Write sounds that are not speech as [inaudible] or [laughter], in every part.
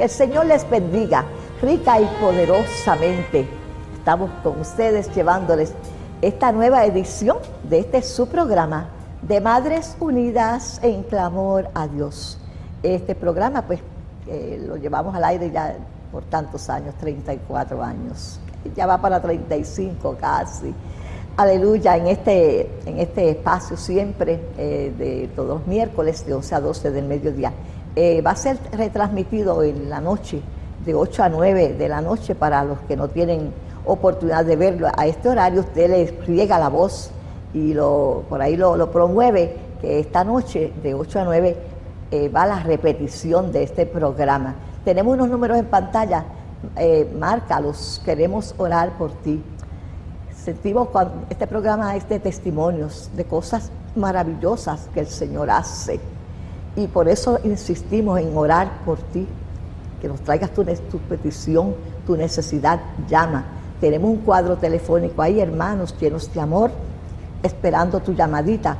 Que el Señor les bendiga rica y poderosamente. Estamos con ustedes llevándoles esta nueva edición de este su programa de Madres Unidas en Clamor a Dios. Este programa pues eh, lo llevamos al aire ya por tantos años, 34 años, ya va para 35 casi. Aleluya, en este, en este espacio siempre eh, de todos los miércoles de 11 a 12 del mediodía. Eh, va a ser retransmitido en la noche, de 8 a 9 de la noche, para los que no tienen oportunidad de verlo a este horario, usted le riega la voz y lo, por ahí lo, promueve, que esta noche de 8 a 9 eh, va la repetición de este programa. Tenemos unos números en pantalla, eh, márcalos, queremos orar por ti. Sentimos cuando este programa es de testimonios, de cosas maravillosas que el Señor hace. Y por eso insistimos en orar por ti, que nos traigas tu, petición, tu necesidad, llama. Tenemos un cuadro telefónico ahí, hermanos, llenos de amor, esperando tu llamadita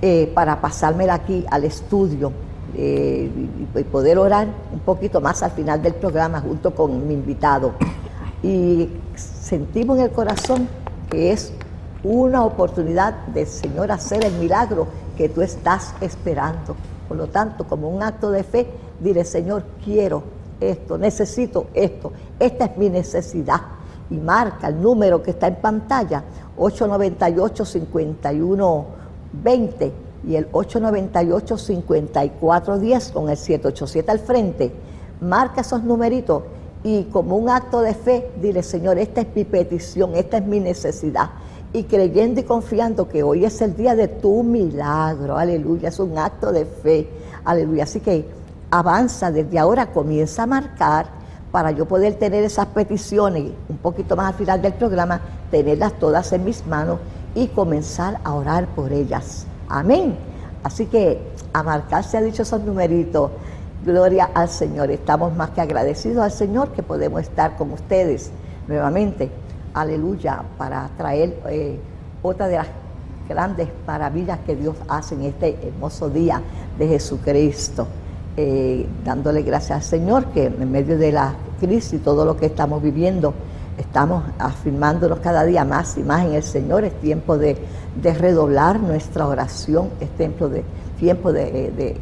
eh, para pasármela aquí al estudio eh, y, poder orar un poquito más al final del programa junto con mi invitado. Y sentimos en el corazón que es una oportunidad del Señor hacer el milagro que tú estás esperando. Por lo tanto, como un acto de fe, dile, Señor, quiero esto, necesito esto, esta es mi necesidad. Y marca el número que está en pantalla, 898-5120 y el 898-5410 con el 787 al frente. Marca esos numeritos y como un acto de fe, dile, Señor, esta es mi petición, esta es mi necesidad. Y creyendo y confiando que hoy es el día de tu milagro, aleluya, es un acto de fe, aleluya. Así que avanza desde ahora, comienza a marcar para yo poder tener esas peticiones un poquito más al final del programa, tenerlas todas en mis manos y comenzar a orar por ellas. Amén. Así que a marcar se ha dicho esos numeritos. Gloria al Señor. Estamos más que agradecidos al Señor que podemos estar con ustedes nuevamente. Aleluya. Para traer eh, otra de las grandes maravillas que Dios hace en este hermoso día de Jesucristo. Eh, dándole gracias al Señor que en medio de la crisis y todo lo que estamos viviendo, estamos afirmándonos cada día más y más en el Señor. Es tiempo de, redoblar nuestra oración, es tiempo de, tiempo de,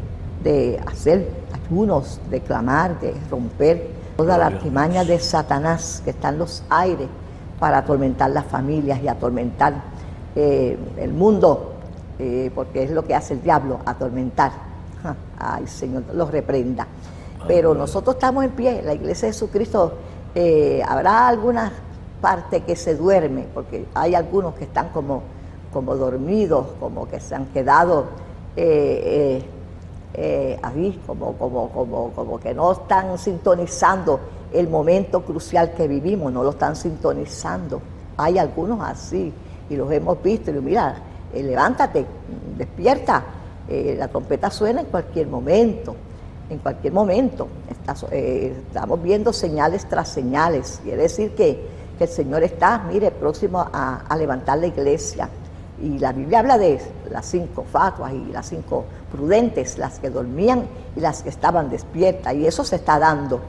hacer ayunos, de clamar, de romper toda la artimaña de Satanás que está en los aires para atormentar las familias y atormentar eh, el mundo, eh, porque es lo que hace el diablo, atormentar. Ay, Señor, los reprenda. Pero nosotros estamos en pie, la iglesia de Jesucristo eh, habrá algunas partes que se duerme, porque hay algunos que están como, como dormidos, como que se han quedado ahí, como, como, como, como que no están sintonizando el momento crucial que vivimos, no lo están sintonizando. Hay algunos así, y los hemos visto, y mira, levántate, despierta, la trompeta suena en cualquier momento en cualquier momento. Eh, estamos viendo señales tras señales. Quiere decir que, el Señor está, mire, próximo a, levantar la iglesia. Y la Biblia habla de las cinco fatuas y las cinco prudentes, las que dormían y las que estaban despiertas. Y eso se está dando.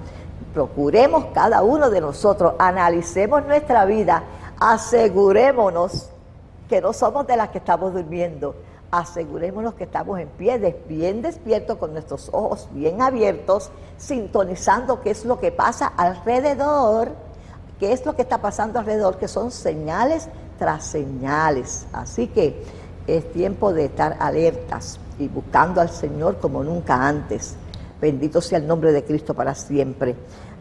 Procuremos cada uno de nosotros, analicemos nuestra vida, asegurémonos que no somos de las que estamos durmiendo asegurémonos que estamos en pie, bien despiertos, con nuestros ojos bien abiertos, sintonizando qué es lo que pasa alrededor, qué es lo que está pasando alrededor, que son señales tras señales. Así que es tiempo de estar alertas y buscando al Señor como nunca antes. Bendito sea el nombre de Cristo para siempre.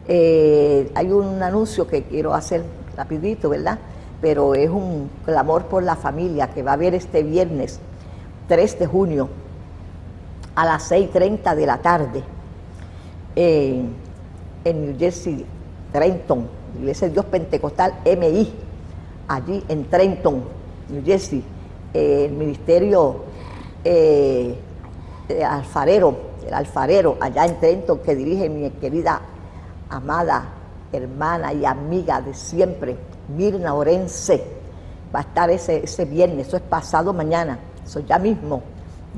Eh, hay un anuncio que quiero hacer rapidito, ¿verdad? Pero es un clamor por la familia que va a haber este viernes 3 de junio a las 6.30 de la tarde en New Jersey, Trenton, Iglesia de Dios Pentecostal MI, allí en Trenton, New Jersey, el ministerio eh, alfarero, el alfarero allá en Trenton que dirige mi querida amada hermana y amiga de siempre, Mirna Orense, va a estar ese, ese viernes, eso es pasado mañana eso ya mismo,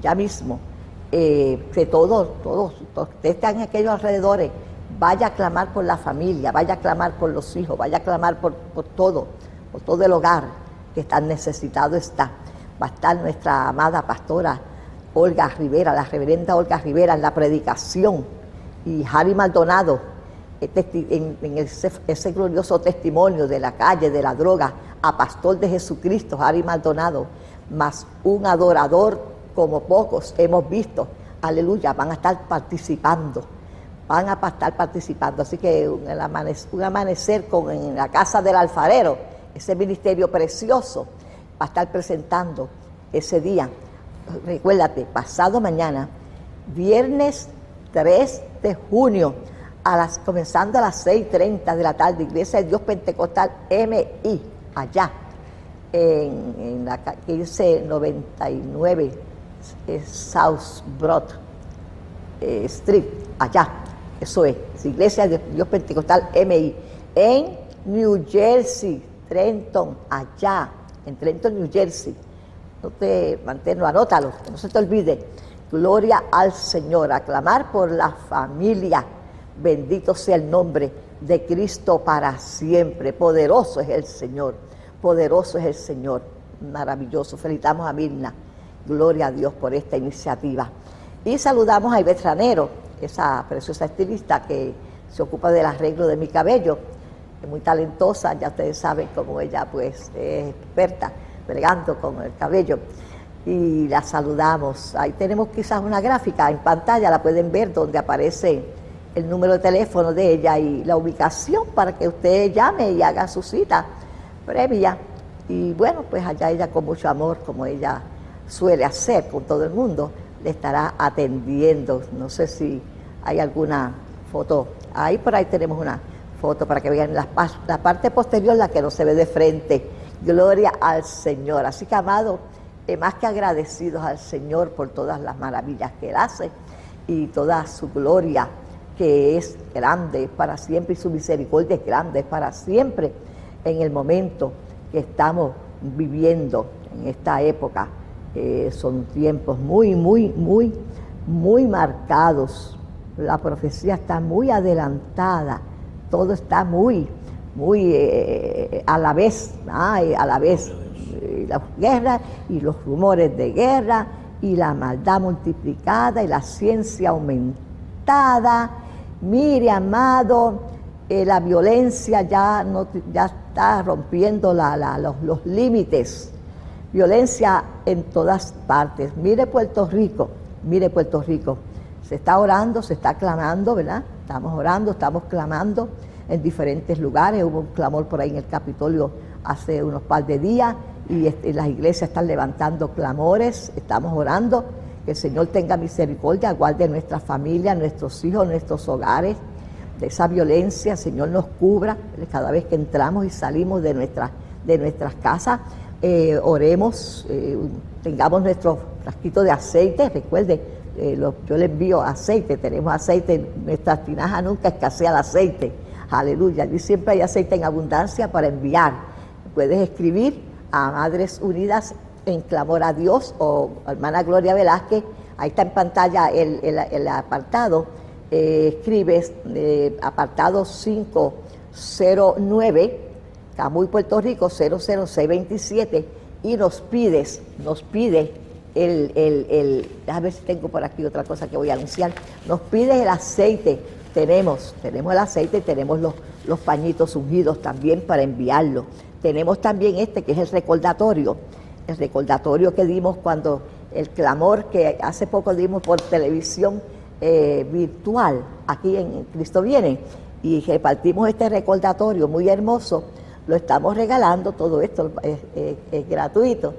ya mismo, eh, que todos, todos, ustedes están en aquellos alrededores, vaya a clamar por la familia, vaya a clamar por los hijos, vaya a clamar por, por todo, por todo el hogar que tan necesitado está. Va a estar nuestra amada pastora Olga Rivera, la reverenda Olga Rivera en la predicación y Harry Maldonado en, ese, glorioso testimonio de la calle, de la droga, a pastor de Jesucristo, Harry Maldonado, más un adorador como pocos hemos visto, aleluya, van a estar participando, van a estar participando. Así que un amanecer, con, en la casa del alfarero, ese ministerio precioso, va a estar presentando ese día. Recuérdate, pasado mañana, viernes 3 de junio, comenzando a las 6.30 de la tarde, Iglesia de Dios Pentecostal MI, allá, en, la 1599 eh, South Broad eh, Street, allá, eso es, Iglesia de Dios Pentecostal MI, en New Jersey, Trenton, allá, en Trenton, New Jersey. No te manténlo, anótalo, no se te olvide. Gloria al Señor, aclamar por la familia Bendito sea el nombre de Cristo para siempre. Poderoso es el Señor. Poderoso es el Señor. Maravilloso. Felicitamos a Mirna. Gloria a Dios por esta iniciativa. Y saludamos a Ivette Ranero, esa preciosa estilista que se ocupa del arreglo de mi cabello. Es muy talentosa, ya ustedes saben cómo ella pues es experta bregando con el cabello. Y la saludamos. Ahí tenemos quizás una gráfica en pantalla, la pueden ver donde aparece el número de teléfono de ella y la ubicación para que usted llame y haga su cita previa. Y bueno, pues allá ella con mucho amor, como ella suele hacer con todo el mundo, le estará atendiendo. No sé si hay alguna foto. Ahí por ahí tenemos una foto para que vean la, la parte posterior, la que no se ve de frente. Gloria al Señor. Así que, amado, eh, más que agradecidos al Señor por todas las maravillas que Él hace y toda su gloria que es grande para siempre y su misericordia es grande para siempre en el momento que estamos viviendo en esta época. Eh, son tiempos muy, muy, muy, muy marcados. La profecía está muy adelantada, todo está muy, muy eh, a la vez, a la vez. las guerras y los rumores de guerra y la maldad multiplicada y la ciencia aumentada Mire, amado, eh, la violencia ya, no, ya está rompiendo los, límites. Violencia en todas partes. Mire Puerto Rico, mire Puerto Rico. Se está orando, se está clamando, ¿verdad? Estamos orando, estamos clamando en diferentes lugares. Hubo un clamor por ahí en el Capitolio hace unos par de días y las iglesias están levantando clamores, estamos orando que el Señor tenga misericordia, guarde nuestra familia, nuestros hijos, nuestros hogares de esa violencia. El Señor nos cubra cada vez que entramos y salimos de, nuestra, de nuestras casas. Eh, oremos, eh, tengamos nuestro frasquito de aceite. Recuerde, eh, yo le envío aceite, tenemos aceite, nuestra tinaja nunca escasea el aceite. Aleluya. Y siempre hay aceite en abundancia para enviar. Puedes escribir a Madres Unidas en clamor a Dios o hermana Gloria Velázquez, ahí está en pantalla el, apartado, eh, escribes eh, apartado 509, Camuy, Puerto Rico 00627 y nos pides, nos pide el, el, el, déjame ver si tengo por aquí otra cosa que voy a anunciar, nos pides el aceite, tenemos, tenemos el aceite, tenemos los, los pañitos ungidos también para enviarlo, tenemos también este que es el recordatorio, el recordatorio que dimos cuando el clamor que hace poco dimos por televisión eh, virtual aquí en Cristo Viene y repartimos este recordatorio muy hermoso, lo estamos regalando, todo esto es, gratuito,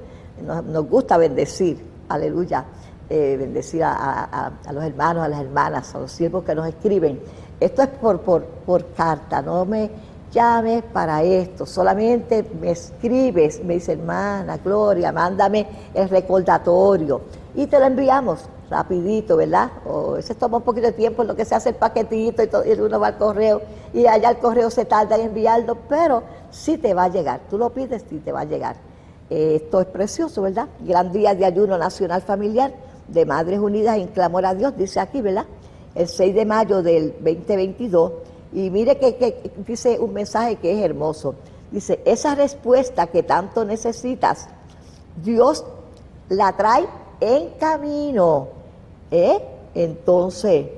nos, gusta bendecir, aleluya, eh, bendecir a, los hermanos, a las hermanas, a los siervos que nos escriben. Esto es por, por, carta, no me llame para esto, solamente me escribes, me dice hermana Gloria, mándame el recordatorio y te lo enviamos rapidito, ¿verdad? O ese toma un poquito de tiempo en lo que se hace el paquetito y, todo, y uno va al correo y allá el correo se tarda en enviarlo, pero sí te va a llegar, tú lo pides, sí te va a llegar. esto es precioso, ¿verdad? Gran día de ayuno nacional familiar de Madres Unidas en clamor a Dios, dice aquí, ¿verdad? el 6 de mayo del 2022, y mire que, dice un mensaje que es hermoso. Dice, esa respuesta que tanto necesitas, Dios la trae en camino. ¿eh? Entonces, eh,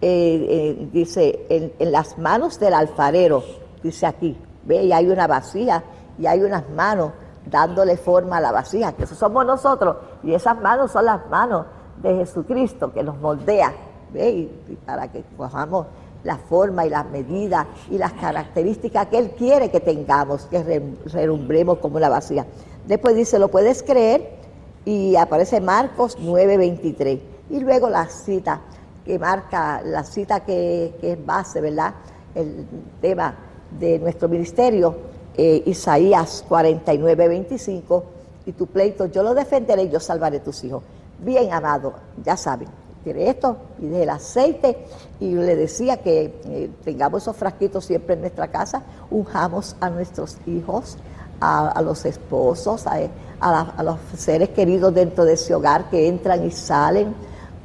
eh, dice, en, en, las manos del alfarero, dice aquí, ve, y hay una vacía y hay unas manos dándole forma a la vasija, que eso somos nosotros, y esas manos son las manos de Jesucristo que nos moldea, ¿ve? Y, para que cojamos la forma y las medidas y las características que Él quiere que tengamos, que relumbremos como la vasija. Después dice, ¿lo puedes creer? Y aparece Marcos 9:23. Y luego la cita que marca, la cita que, que es base, ¿verdad? El tema de nuestro ministerio, eh, Isaías 49, 25, y tu pleito yo lo defenderé y yo salvaré tus hijos. Bien, amado, ya saben, tiene esto, pide el aceite, y le decía que eh, tengamos esos frasquitos siempre en nuestra casa, unjamos a nuestros hijos, a, los esposos, a, a, los seres queridos dentro de ese hogar que entran y salen,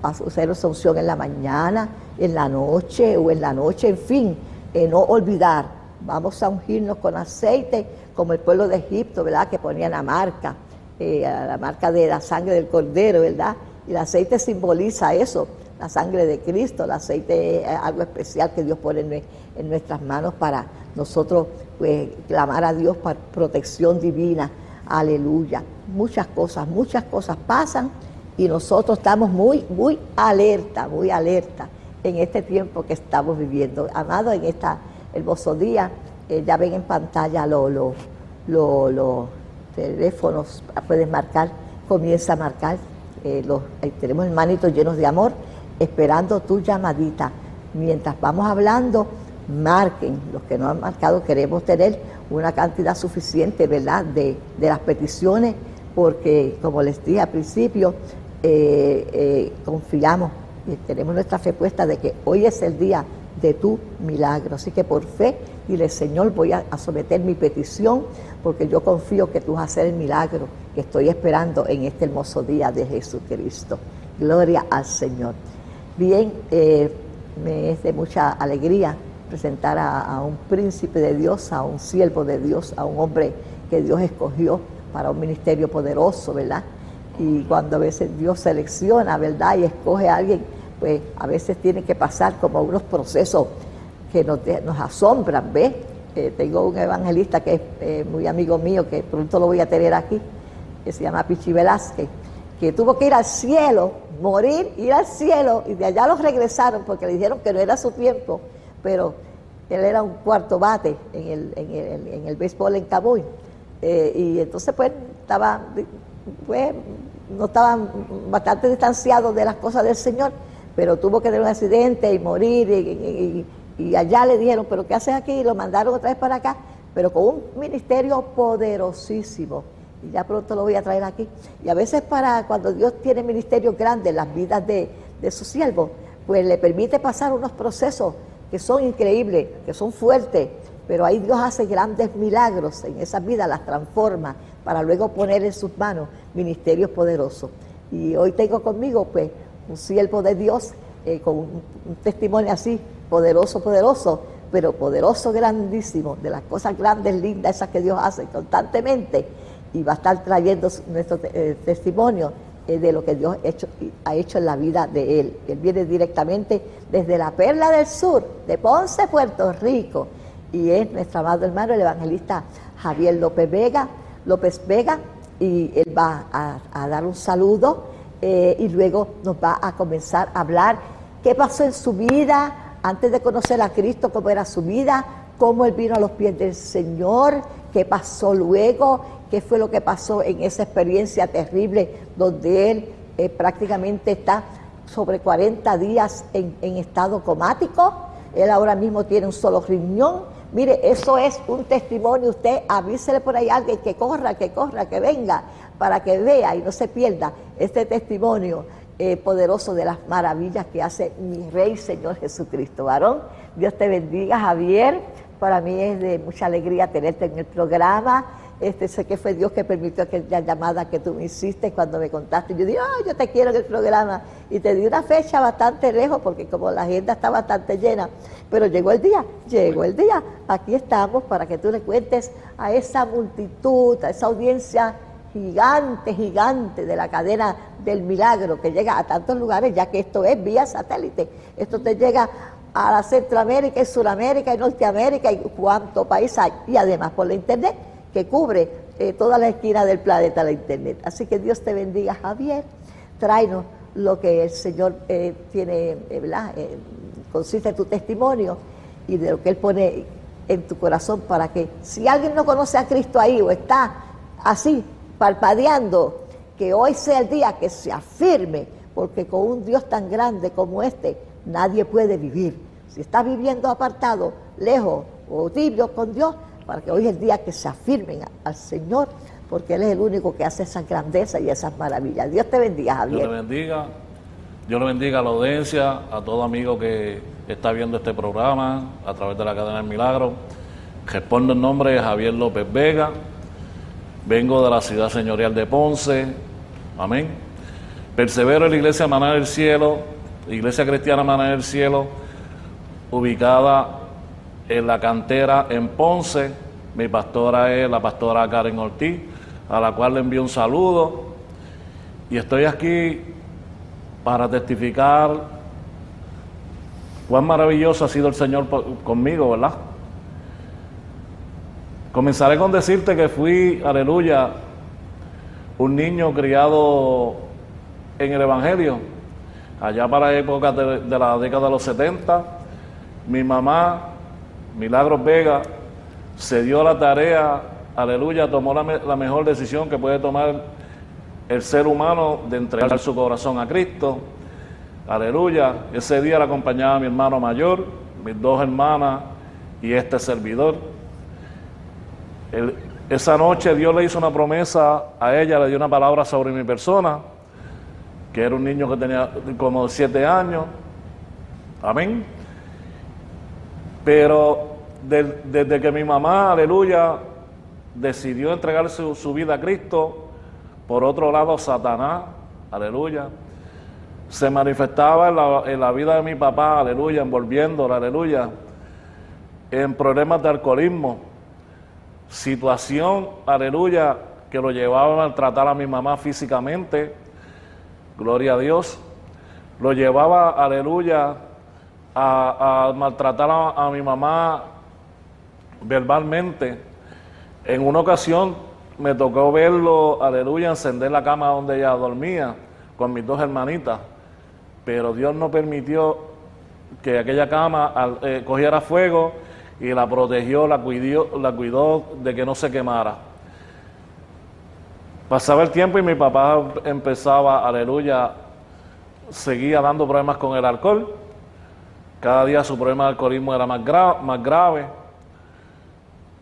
a hacer su unción en la mañana, en la noche o en la noche, en fin, eh, no olvidar vamos a ungirnos con aceite, como el pueblo de Egipto, ¿verdad? Que ponían la marca, eh, la marca de la sangre del cordero, ¿verdad? Y el aceite simboliza eso, la sangre de Cristo, el aceite es algo especial que Dios pone en, nuestras manos para nosotros pues, clamar a Dios por protección divina. Aleluya. Muchas cosas, muchas cosas pasan y nosotros estamos muy, muy alerta, muy alerta en este tiempo que estamos viviendo. Amado, en esta hermoso día. Eh, ya ven en pantalla los lo, teléfonos, puedes marcar, comienza a marcar. Eh, los, tenemos hermanitos llenos de amor esperando tu llamadita. Mientras vamos hablando, marquen. Los que no han marcado, queremos tener una cantidad suficiente, ¿verdad?, de, las peticiones, porque, como les dije al principio, eh, confiamos y tenemos nuestra fe puesta de que hoy es el día de tu milagro. Así que por fe, dile, Señor, voy a, someter mi petición porque yo confío que tú vas a hacer el milagro que estoy esperando en este hermoso día de Jesucristo. Gloria al Señor. Bien, eh, me es de mucha alegría presentar a, un príncipe de Dios, a un siervo de Dios, a un hombre que Dios escogió para un ministerio poderoso, ¿verdad? Y cuando a veces Dios selecciona, ¿verdad? Y escoge a alguien pues a veces tiene que pasar como unos procesos que nos, asombran, ¿ves? Eh, tengo un evangelista que es eh, muy amigo mío, que pronto lo voy a tener aquí, que se llama Pichi Velázquez, que tuvo que ir al cielo, morir, ir al cielo, y de allá los regresaron porque le dijeron que no era su tiempo, pero él era un cuarto bate en el, en el, en el béisbol en Cabuy. Eh, y entonces pues estaba, pues, no estaban bastante distanciados de las cosas del Señor pero tuvo que tener un accidente y morir y, allá le dijeron, pero ¿qué haces aquí? Y lo mandaron otra vez para acá, pero con un ministerio poderosísimo. Y ya pronto lo voy a traer aquí. Y a veces para cuando Dios tiene ministerios grandes en las vidas de, de sus siervos, pues le permite pasar unos procesos que son increíbles, que son fuertes, pero ahí Dios hace grandes milagros en esas vidas, las transforma para luego poner en sus manos ministerios poderosos. Y hoy tengo conmigo pues un siervo de Dios eh, con un, testimonio así, poderoso, poderoso, pero poderoso, grandísimo, de las cosas grandes, lindas, esas que Dios hace constantemente, y va a estar trayendo nuestro eh, testimonio eh, de lo que Dios ha hecho en la vida de él. Él viene directamente desde la Perla del Sur, de Ponce, Puerto Rico, y es nuestro amado hermano, el evangelista Javier López Vega, López Vega, y él va a dar un saludo eh, y luego nos va a comenzar a hablar qué pasó en su vida antes de conocer a Cristo, cómo era su vida, cómo él vino a los pies del Señor, qué pasó luego, qué fue lo que pasó en esa experiencia terrible donde él eh, prácticamente está sobre 40 días en, en estado comático. Él ahora mismo tiene un solo riñón. Mire, eso es un testimonio. Usted avísele por ahí a alguien que corra, que corra, que venga para que vea y no se pierda este testimonio eh, poderoso de las maravillas que hace mi Rey Señor Jesucristo. Varón, Dios te bendiga, Javier. Para mí es de mucha alegría tenerte en el programa este, sé que fue Dios que permitió aquella llamada que tú me hiciste cuando me contaste. Yo dije, yo te quiero en el programa. Y te di una fecha bastante lejos porque como la agenda está bastante llena. Pero llegó el día, llegó el día. Aquí estamos para que tú le cuentes a esa multitud, a esa audiencia gigante, gigante de la cadena del milagro que llega a tantos lugares, ya que esto es vía satélite. Esto te llega a la Centroamérica y Sudamérica y Norteamérica y cuánto país hay. Y además por la internet que cubre eh, toda la esquina del planeta, la internet. Así que Dios te bendiga, Javier. Tráenos lo que el Señor eh, tiene, eh, ¿verdad? consiste en tu testimonio y de lo que Él pone en tu corazón para que si alguien no conoce a Cristo ahí o está así, parpadeando, que hoy sea el día que se afirme, porque con un Dios tan grande como este nadie puede vivir. Si está viviendo apartado, lejos o tibio con Dios, para que hoy es el día que se afirmen al Señor, porque Él es el único que hace esa grandeza y esas maravillas. Dios te bendiga, Javier. Dios le bendiga. Dios le bendiga a la audiencia, a todo amigo que está viendo este programa a través de la cadena del milagro. Respondo el nombre de Javier López Vega. Vengo de la ciudad señorial de Ponce. Amén. Persevero en la iglesia Maná del Cielo, iglesia cristiana Maná del Cielo, ubicada en la cantera en Ponce. Mi pastora es la pastora Karen Ortiz, a la cual le envío un saludo. Y estoy aquí para testificar cuán maravilloso ha sido el Señor conmigo, ¿verdad? Comenzaré con decirte que fui, aleluya, un niño criado en el Evangelio, allá para la época de, la década de los 70. Mi mamá Milagros Vega se dio la tarea, aleluya, tomó la, mejor decisión que puede tomar el ser humano de entregar su corazón a Cristo. Aleluya. Ese día la acompañaba mi hermano mayor, mis dos hermanas y este servidor. Esa noche Dios le hizo una promesa a ella, le dio una palabra sobre mi persona, que era un niño que tenía como siete años. Amén. Pero desde que mi mamá, aleluya, decidió entregar su, vida a Cristo, por otro lado, Satanás, aleluya, se manifestaba en la, vida de mi papá, aleluya, envolviéndolo, aleluya, en problemas de alcoholismo, situación, aleluya, que lo llevaba a maltratar a mi mamá físicamente, gloria a Dios, lo llevaba, aleluya, a, maltratar a, mi mamá verbalmente. En una ocasión me tocó verlo, aleluya, encender la cama donde ella dormía con mis dos hermanitas, pero Dios no permitió que aquella cama eh, cogiera fuego y la protegió, la cuidó, la cuidó de que no se quemara. Pasaba el tiempo y mi papá empezaba, aleluya, seguía dando problemas con el alcohol cada día su problema de alcoholismo era más, más grave.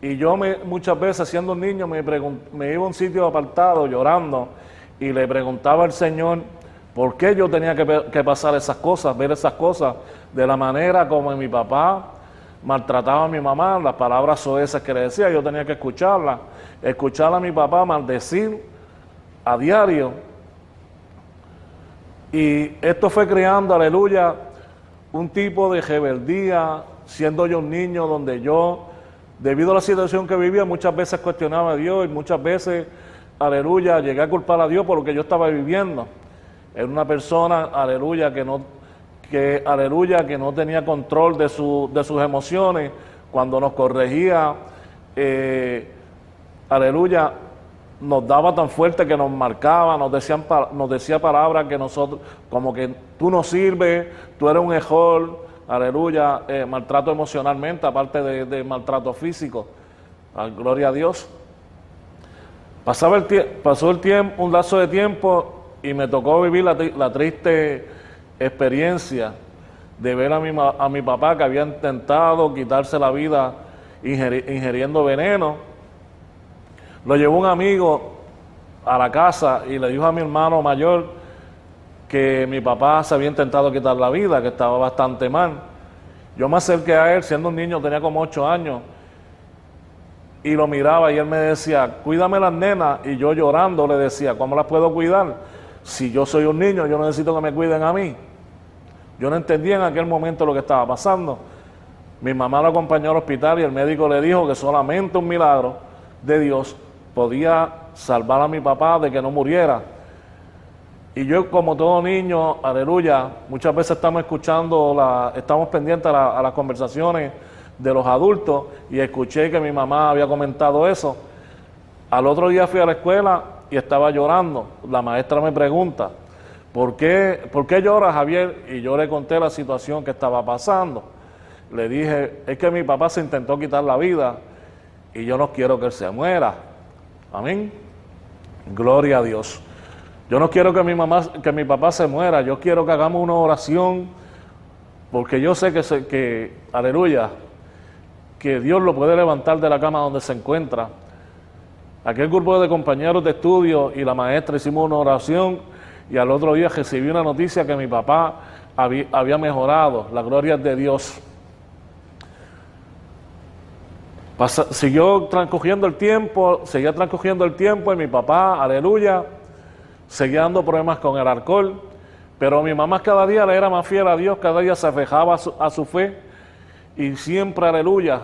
Y yo muchas veces, siendo un niño, me, me iba a un sitio apartado llorando y le preguntaba al Señor por qué yo tenía que, que pasar esas cosas, ver esas cosas de la manera como mi papá maltrataba a mi mamá, las palabras esas que le decía, yo tenía que escucharlas, escuchar a mi papá maldecir a diario. Y esto fue creando, aleluya, un tipo de rebeldía, siendo yo un niño donde yo, debido a la situación que vivía, muchas veces cuestionaba a Dios y muchas veces, aleluya, llegué a culpar a Dios por lo que yo estaba viviendo. Era una persona, aleluya, que no, que, aleluya, que no tenía control de, su, de sus emociones, cuando nos corregía, eh, aleluya, nos daba tan fuerte que nos marcaba, nos, decían, nos decía palabras que nosotros, como que tú no sirves, tú eres un mejor, aleluya, eh, maltrato emocionalmente, aparte de, maltrato físico. Ah, gloria a Dios. Pasaba el pasó el tiempo, un lazo de tiempo y me tocó vivir la, triste experiencia de ver a mi, a mi papá que había intentado quitarse la vida ingiriendo veneno lo llevó un amigo a la casa y le dijo a mi hermano mayor que mi papá se había intentado quitar la vida, que estaba bastante mal. Yo me acerqué a él, siendo un niño, tenía como ocho años, y lo miraba y él me decía, cuídame las nenas, y yo llorando le decía, ¿cómo las puedo cuidar? Si yo soy un niño, yo necesito que me cuiden a mí. Yo no entendía en aquel momento lo que estaba pasando. Mi mamá lo acompañó al hospital y el médico le dijo que solamente un milagro de Dios podía salvar a mi papá de que no muriera. Y yo, como todo niño, aleluya, muchas veces estamos escuchando, la, estamos pendientes a, las conversaciones de los adultos y escuché que mi mamá había comentado eso. Al otro día fui a la escuela y estaba llorando. La maestra me pregunta, ¿por qué, ¿por qué lloras, Javier? Y yo le conté la situación que estaba pasando. Le dije, es que mi papá se intentó quitar la vida y yo no quiero que él se muera. Amén. Gloria a Dios. Yo no quiero que mi mamá, que mi papá se muera, yo quiero que hagamos una oración, porque yo sé que, que, aleluya, que Dios lo puede levantar de la cama donde se encuentra. Aquel grupo de compañeros de estudio y la maestra hicimos una oración y al otro día recibí una noticia que mi papá había, mejorado, la gloria de Dios. siguió transcurriendo el tiempo, seguía transcurriendo el tiempo y mi papá, aleluya, seguía dando problemas con el alcohol, pero mi mamá cada día le era más fiel a Dios, cada día se fijaba a su, fe y siempre, aleluya,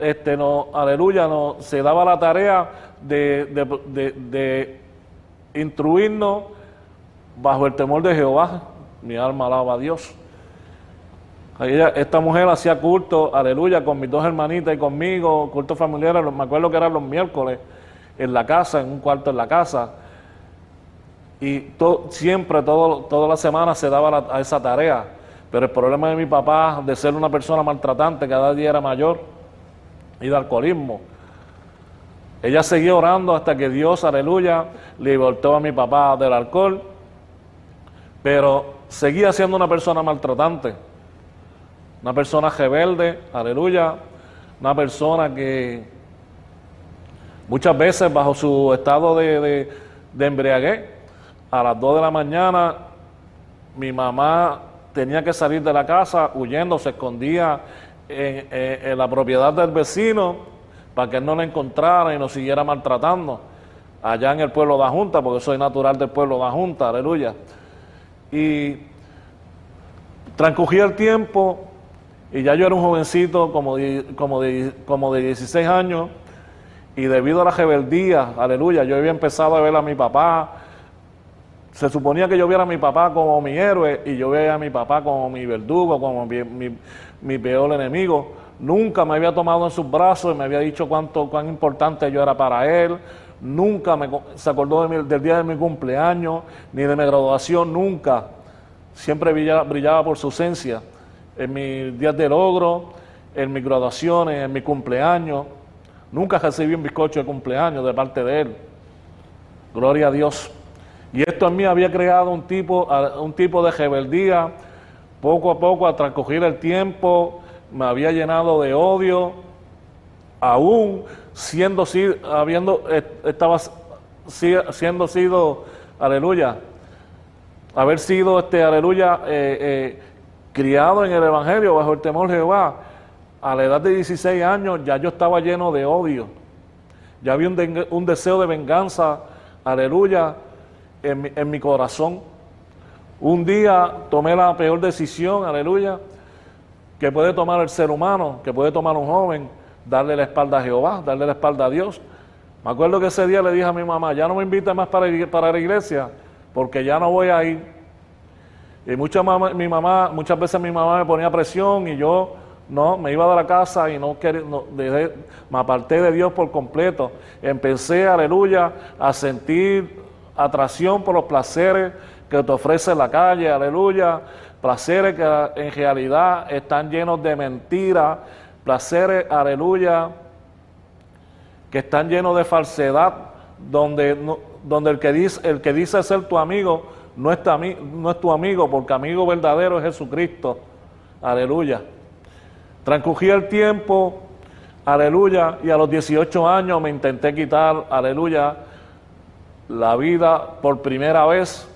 este, no, aleluya, no, se daba la tarea de, de, de, instruirnos bajo el temor de Jehová. Mi alma alaba a Dios. esta mujer hacía culto, aleluya, con mis dos hermanitas y conmigo, culto familiar, me acuerdo que eran los miércoles en la casa, en un cuarto en la casa y siempre, todo, toda la semana se daba a esa tarea. Pero el problema de mi papá, de ser una persona maltratante, cada día era mayor, y de alcoholismo. Ella seguía orando hasta que Dios, aleluya, libertó a mi papá del alcohol, pero seguía siendo una persona maltratante, una persona rebelde, aleluya, una persona que muchas veces bajo su estado de, de, embriaguez, a las 2 de la mañana mi mamá tenía que salir de la casa huyendo, se escondía en, la propiedad del vecino para que él no la encontrara y nos siguiera maltratando allá en el pueblo de la Junta, porque soy natural del pueblo de la Junta, aleluya. Y transcurría el tiempo y ya yo era un jovencito como como de, como de 16 años y debido a la rebeldía, aleluya, yo había empezado a ver a mi papá, se suponía que yo viera a mi papá como mi héroe y yo veía a mi papá como mi verdugo, como mi, peor enemigo. Nunca me había tomado en sus brazos y me había dicho cuánto, cuán importante yo era para él. Nunca me, se acordó del día de mi cumpleaños, ni de mi graduación, nunca. Siempre brillaba, brillaba por su ausencia. En mis días de logro, en mis graduaciones, en mi cumpleaños. Nunca recibí un bizcocho de cumpleaños de parte de él. Gloria a Dios. Y esto en mí había creado un tipo, un tipo de rebeldía. Poco a poco, al transcurrir el tiempo, me había llenado de odio, aún siendo, habiendo, estaba siendo sido, aleluya, haber sido, este, aleluya, eh, eh, criado en el Evangelio bajo el temor de Jehová, a la edad de 16 años ya yo estaba lleno de odio, ya había un, un deseo de venganza, aleluya, en mi, corazón. Un día tomé la peor decisión, aleluya, que puede tomar el ser humano, que puede tomar un joven, darle la espalda a Jehová, darle la espalda a Dios. Me acuerdo que ese día le dije a mi mamá, ya no me invite más para, para la iglesia, porque ya no voy a ir. Y mucha mi mamá, muchas veces mi mamá me ponía presión y yo no, me iba de la casa y no, quería, me aparté de Dios por completo. Empecé, aleluya, a sentir atracción por los placeres que te ofrece la calle, aleluya, placeres que en realidad están llenos de mentiras, placeres, aleluya, que están llenos de falsedad, donde, donde el, que dice, el que dice ser tu amigo no es, tu amigo, porque amigo verdadero es Jesucristo, aleluya. Transcurría el tiempo, aleluya, y a los 18 años me intenté quitar, aleluya, la vida por primera vez.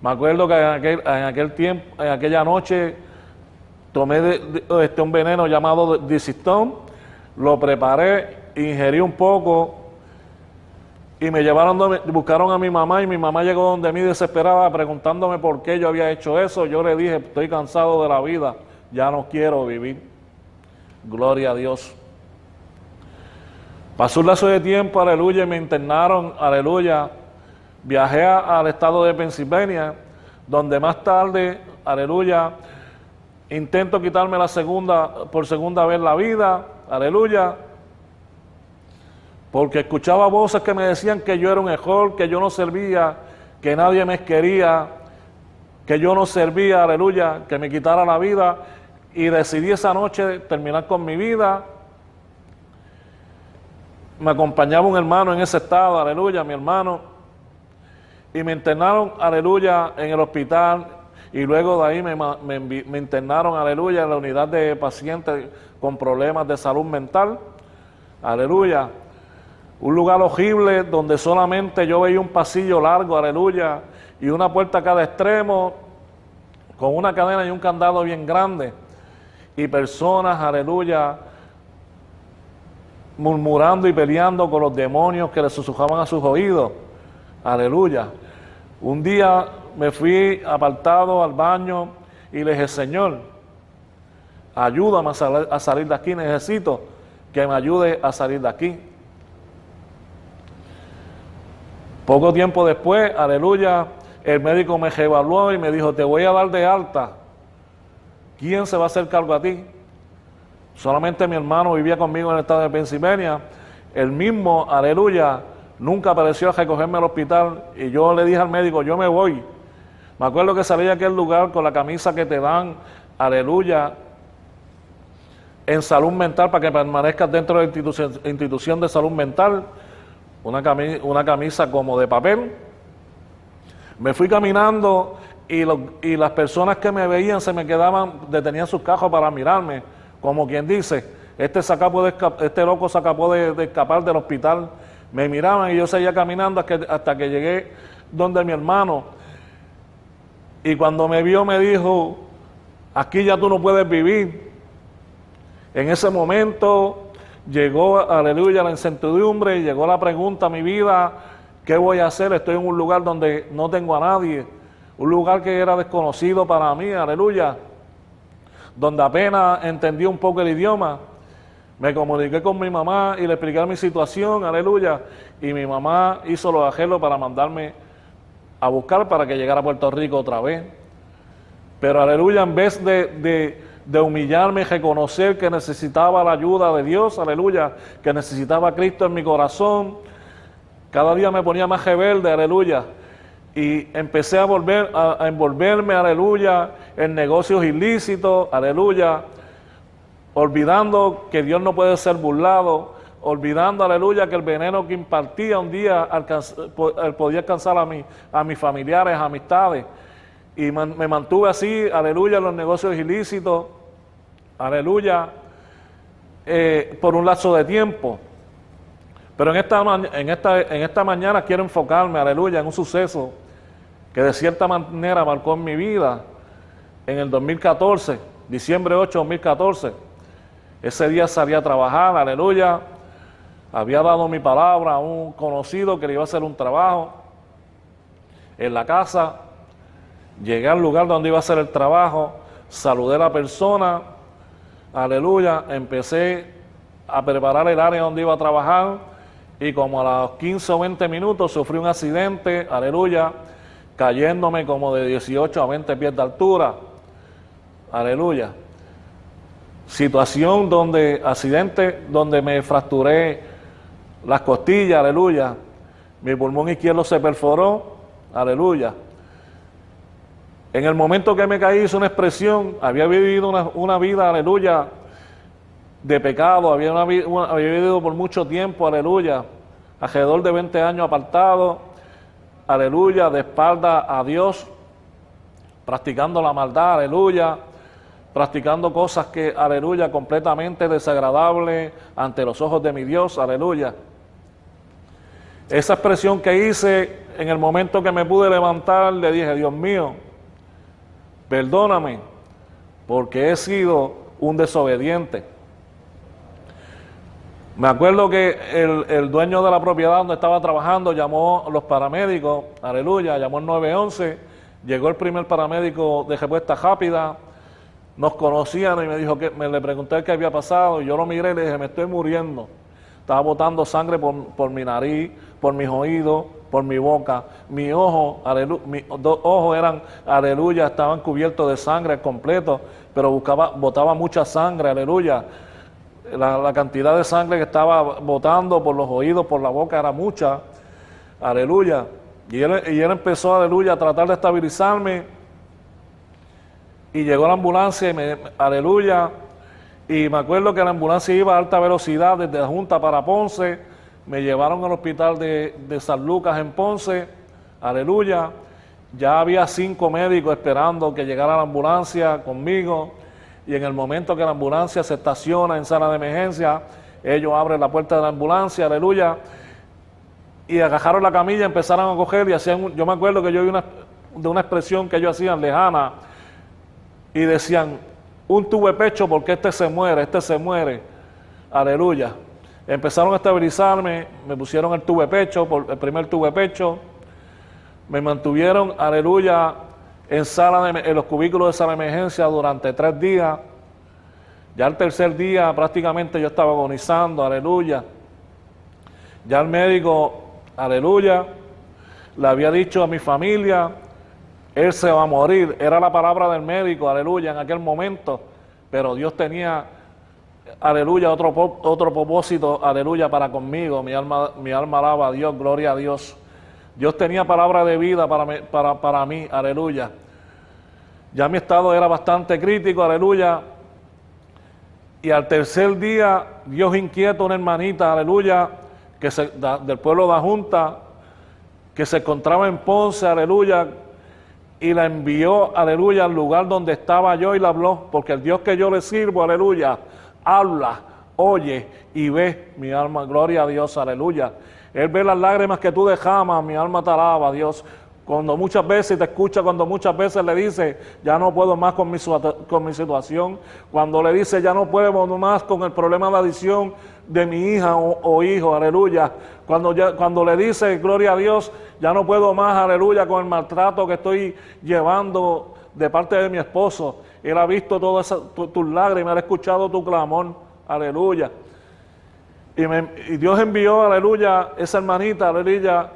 Me acuerdo que en aquel, en aquel tiempo, en aquella noche, tomé este, un veneno llamado disistón. lo preparé, ingerí un poco y me llevaron, buscaron a mi mamá y mi mamá llegó donde mí desesperada preguntándome por qué yo había hecho eso. Yo le dije, estoy cansado de la vida, ya no quiero vivir. Gloria a Dios. Pasó un lazo de tiempo, aleluya, y me internaron, aleluya. Viajé al estado de Pensilvania, donde más tarde, aleluya, intento quitarme la segunda, por segunda vez la vida, aleluya porque escuchaba voces que me decían que yo era un mejor, que yo no servía, que nadie me quería, que yo no servía, aleluya, que me quitara la vida. Y decidí esa noche terminar con mi vida. Me acompañaba un hermano en ese estado, aleluya, mi hermano. Y me internaron, aleluya, en el hospital. Y luego de ahí me, me internaron, aleluya, en la unidad de pacientes con problemas de salud mental. Aleluya. Un lugar horrible donde solamente yo veía un pasillo largo, aleluya, y una puerta a cada extremo, con una cadena y un candado bien grande, y personas, aleluya, murmurando y peleando con los demonios que le susurraban a sus oídos, aleluya. Un día me fui apartado al baño y le dije, Señor, ayúdame a salir de aquí, necesito que me ayude a salir de aquí. Poco tiempo después, aleluya, el médico me evaluó y me dijo, te voy a dar de alta. ¿Quién se va a hacer cargo a ti? Solamente mi hermano vivía conmigo en el estado de Pensilvania. El mismo, aleluya, nunca apareció a recogerme al hospital y yo le dije al médico, yo me voy. Me acuerdo que salí de aquel lugar con la camisa que te dan, aleluya, en salud mental para que permanezcas dentro de la institución, de salud mental una camisa, una camisa como de papel. Me fui caminando y, y las personas que me veían se me quedaban, detenían sus cajos para mirarme, como quien dice, este, este loco se acabó de, escapar del hospital. Me miraban y yo seguía caminando hasta que, hasta que llegué donde mi hermano. Y cuando me vio me dijo, aquí ya tú no puedes vivir. En ese momento llegó, aleluya, la incertidumbre, llegó la pregunta a mi vida, ¿qué voy a hacer? Estoy en un lugar donde no tengo a nadie, un lugar que era desconocido para mí, aleluya, donde apenas entendí un poco el idioma. Me comuniqué con mi mamá y le expliqué mi situación, aleluya, y mi mamá hizo los arreglos para mandarme a buscar para que llegara a Puerto Rico otra vez. Pero aleluya, en vez de de humillarme y reconocer que necesitaba la ayuda de Dios, aleluya, que necesitaba Cristo en mi corazón. Cada día me ponía más rebelde, aleluya. Y empecé a, volver, a, envolverme, aleluya, en negocios ilícitos, aleluya, olvidando que Dios no puede ser burlado, olvidando, aleluya, que el veneno que impartía un día podía alcanzar a, mí, a mis familiares, amistades. Y me mantuve así, aleluya, en los negocios ilícitos, aleluya, eh, por un lapso de tiempo. Pero en esta, en, esta, en esta mañana quiero enfocarme, aleluya, en un suceso que de cierta manera marcó en mi vida en el 2014, diciembre 8 de 2014. Ese día salí a trabajar, aleluya. Había dado mi palabra a un conocido que le iba a hacer un trabajo en la casa. Llegué al lugar donde iba a hacer el trabajo, saludé a la persona, aleluya, empecé a preparar el área donde iba a trabajar y como a los 15 o 20 minutos sufrí un accidente, aleluya, cayéndome como de 18 a 20 pies de altura, aleluya. Situación donde, accidente donde me fracturé las costillas, aleluya. Mi pulmón izquierdo se perforó, aleluya. En el momento que me caí hice una expresión, había vivido una, vida, aleluya, de pecado, había, había vivido por mucho tiempo, aleluya, alrededor de 20 años apartado, aleluya, de espalda a Dios, practicando la maldad, aleluya, practicando cosas que, aleluya, completamente desagradables ante los ojos de mi Dios, aleluya. Esa expresión que hice en el momento que me pude levantar, le dije, Dios mío, perdóname porque he sido un desobediente. Me acuerdo que el, el, dueño de la propiedad donde estaba trabajando llamó a los paramédicos, aleluya, llamó el 911, llegó el primer paramédico de respuesta rápida, nos conocían y me dijo que me le pregunté qué había pasado y yo lo miré y le dije, me estoy muriendo. Estaba botando sangre por, por mi nariz, por mis oídos, por mi boca. Mi ojo, mis dos ojos eran, aleluya, estaban cubiertos de sangre completo, pero buscaba, botaba mucha sangre, aleluya. La, cantidad de sangre que estaba botando por los oídos, por la boca, era mucha, aleluya. Y él, y él empezó, aleluya, a tratar de estabilizarme. Y llegó la ambulancia, y me, aleluya. Y me acuerdo que la ambulancia iba a alta velocidad desde la Junta para Ponce me llevaron al hospital de, San Lucas en Ponce, aleluya. Ya había cinco médicos esperando que llegara la ambulancia conmigo y en el momento que la ambulancia se estaciona en sala de emergencia, ellos abren la puerta de la ambulancia, aleluya, y agajaron la camilla, empezaron a coger y hacían, yo me acuerdo que yo vi una, de una expresión que ellos hacían lejana y decían, un tubo pecho porque este se muere, este se muere, aleluya. Empezaron a estabilizarme, me pusieron el tubo pecho, el primer tubo pecho, me mantuvieron, aleluya, en, sala en los cubículos de sala de emergencia durante tres días. Ya el tercer día prácticamente yo estaba agonizando, aleluya. Ya el médico, aleluya, le había dicho a mi familia, él se va a morir. Era la palabra del médico, aleluya, en aquel momento. Pero Dios tenía aleluya, otro, otro propósito, aleluya, para conmigo. Mi alma, mi alma alaba a Dios, gloria a Dios. Dios tenía palabra de vida para para, para mí, aleluya. Ya mi estado era bastante crítico, aleluya. Y al tercer día, Dios inquieto una hermanita, aleluya, que se, del pueblo de la Junta, que se encontraba en Ponce, aleluya, y la envió, aleluya, al lugar donde estaba yo y la habló, porque el Dios que yo le sirvo, aleluya, habla, oye y ve mi alma, gloria a Dios, aleluya. Él ve las lágrimas que tú dejamas, mi alma te alaba, Dios. Cuando muchas veces te escucha, cuando muchas veces le dice, ya no puedo más con mi, con mi situación, cuando le dice, ya no puedo más con el problema de adicción de mi hija o, hijo, aleluya. Cuando, ya, cuando le dice, gloria a Dios, ya no puedo más, aleluya, con el maltrato que estoy llevando de parte de mi esposo. Él ha visto todas tus lágrimas, ha escuchado tu clamor. Aleluya. Y, Dios envió, aleluya, esa hermanita, aleluya,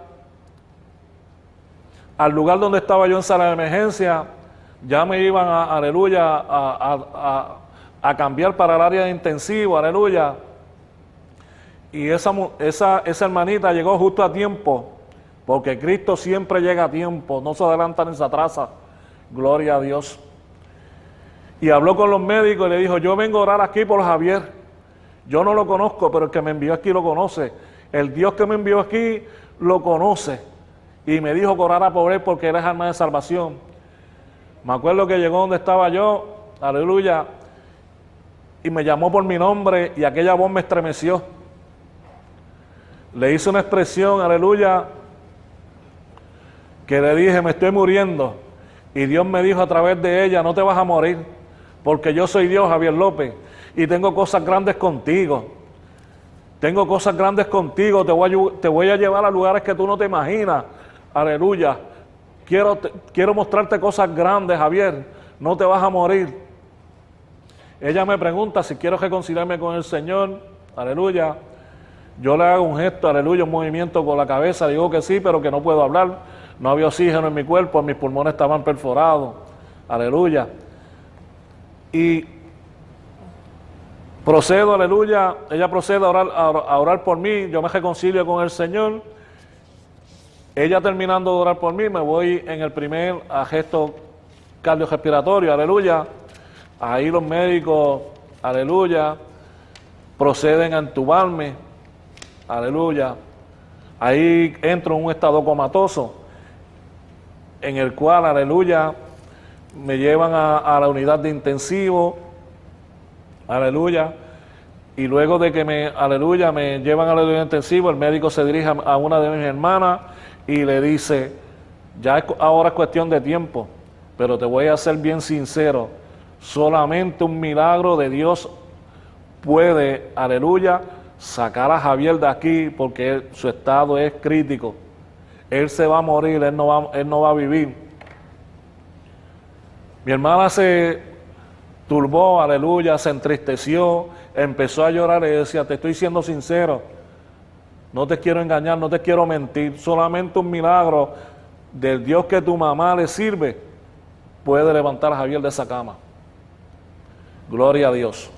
al lugar donde estaba yo en sala de emergencia. Ya me iban, a, aleluya, a, cambiar para el área de intensivo, aleluya. Y esa, esa, esa hermanita llegó justo a tiempo, porque Cristo siempre llega a tiempo, no se adelanta ni se atrasa. Gloria a Dios y habló con los médicos y le dijo, yo vengo a orar aquí por Javier. Yo no lo conozco, pero el que me envió aquí lo conoce. El Dios que me envió aquí lo conoce. Y me dijo que orara por él porque él es alma de salvación. Me acuerdo que llegó donde estaba yo, aleluya, y me llamó por mi nombre y aquella voz me estremeció. Le hice una expresión, aleluya, que le dije, me estoy muriendo. Y Dios me dijo a través de ella, no te vas a morir porque yo soy Dios, Javier López, y tengo cosas grandes contigo. Tengo cosas grandes contigo, te voy a, llevar a lugares que tú no te imaginas. Aleluya. Quiero, quiero mostrarte cosas grandes, Javier. No te vas a morir. Ella me pregunta si quiero reconciliarme con el Señor. Aleluya. Yo le hago un gesto, aleluya, un movimiento con la cabeza. Digo que sí, pero que no puedo hablar. No había oxígeno en mi cuerpo, mis pulmones estaban perforados. Aleluya. Y procedo, aleluya, ella procede a orar, por mí, yo me reconcilio con el Señor. Ella terminando de orar por mí, me voy en el primer gesto cardiorrespiratorio, aleluya. Ahí los médicos, aleluya, proceden a entubarme, aleluya. Ahí entro en un estado comatoso, en el cual, aleluya, me llevan a, la unidad de intensivo, aleluya, y luego de que me, aleluya, me llevan a la unidad de intensivo, el médico se dirige a una de mis hermanas y le dice, ya ahora es cuestión de tiempo, pero te voy a ser bien sincero, solamente un milagro de Dios puede, aleluya, sacar a Javier de aquí porque su estado es crítico. Él se va a morir, él no va, él no va a vivir. Mi hermana se turbó, aleluya, se entristeció, empezó a llorar y decía, te estoy siendo sincero, no te quiero engañar, no te quiero mentir, solamente un milagro del Dios que tu mamá le sirve puede levantar a Javier de esa cama. Gloria a Dios.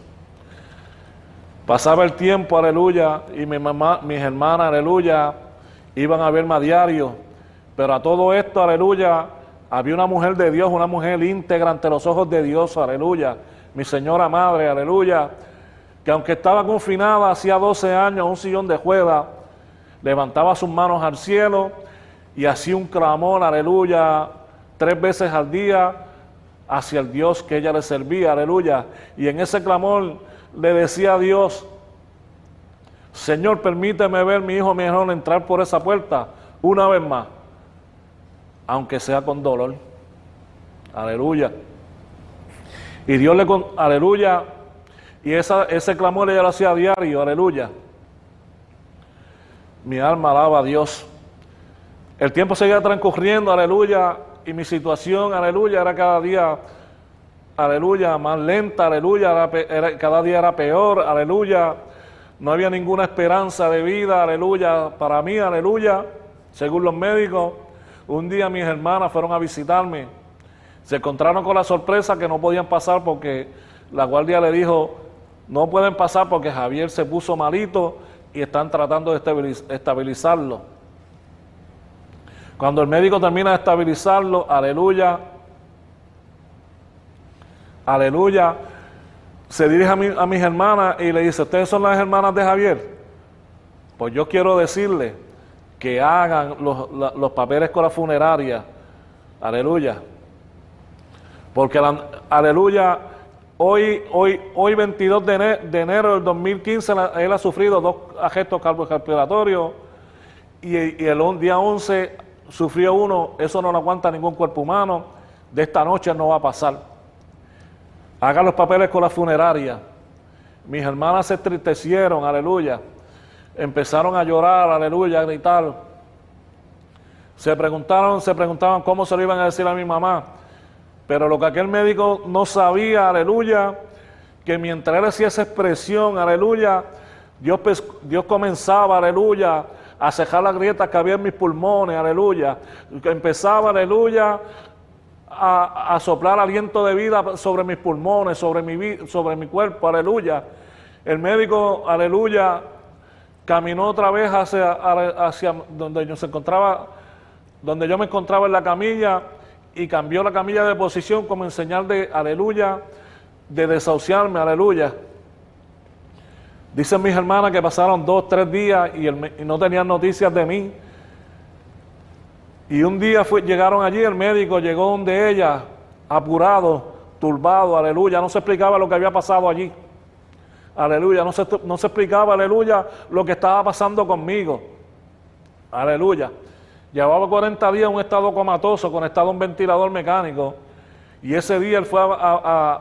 Pasaba el tiempo, aleluya, y mi mamá, mis hermanas, aleluya, iban a verme a diario. Pero a todo esto, aleluya, había una mujer de Dios, una mujer íntegra ante los ojos de Dios, aleluya. Mi señora madre, aleluya, que aunque estaba confinada hacía 12 años en un sillón de juega, levantaba sus manos al cielo y hacía un clamor, aleluya, tres veces al día hacia el Dios que ella le servía, aleluya. Y en ese clamor le decía a Dios, Señor, permíteme ver mi hijo, mi hijo entrar por esa puerta una vez más, aunque sea con dolor. Aleluya. Y Dios le, aleluya, y esa, ese clamor ella lo hacía a diario, aleluya. Mi alma alaba a Dios. El tiempo seguía transcurriendo, aleluya, y mi situación, aleluya, era cada día aleluya, más lenta, aleluya, cada día era peor, aleluya, no había ninguna esperanza de vida, aleluya, para mí, aleluya, según los médicos. Un día mis hermanas fueron a visitarme, se encontraron con la sorpresa que no podían pasar porque la guardia le dijo, no pueden pasar porque Javier se puso malito y están tratando de estabilizarlo. Cuando el médico termina de estabilizarlo, aleluya, aleluya, se dirige a, mis hermanas y le dice, ¿ustedes son las hermanas de Javier? Pues yo quiero decirle que hagan los, papeles con la funeraria, aleluya. Porque, aleluya, hoy, hoy, hoy 22 de enero, del 2015, él ha sufrido dos agestos cardiorrespiratorios y, y el día 11 sufrió uno, eso no lo aguanta ningún cuerpo humano, de esta noche no va a pasar. Haga los papeles con la funeraria. Mis hermanas se entristecieron, aleluya. Empezaron a llorar, aleluya, a gritar. Se preguntaron, se preguntaban cómo se lo iban a decir a mi mamá. Pero lo que aquel médico no sabía, aleluya, que mientras él hacía esa expresión, aleluya, Dios, Dios comenzaba, aleluya, a cejar las grietas que había en mis pulmones, aleluya. Empezaba, aleluya, a, soplar aliento de vida sobre mis pulmones, sobre mi, sobre mi cuerpo, aleluya. El médico, aleluya, caminó otra vez hacia, donde yo se encontraba, donde yo me encontraba en la camilla y cambió la camilla de posición como en señal de aleluya, de desahuciarme, aleluya. Dicen mis hermanas que pasaron dos, tres días y, no tenían noticias de mí. Y un día llegaron allí, el médico llegó donde ella, apurado, turbado, aleluya, no se explicaba lo que había pasado allí. Aleluya, no se, no se explicaba, aleluya, lo que estaba pasando conmigo. Aleluya. Llevaba 40 días en un estado comatoso, conectado a un ventilador mecánico. Y ese día él fue a,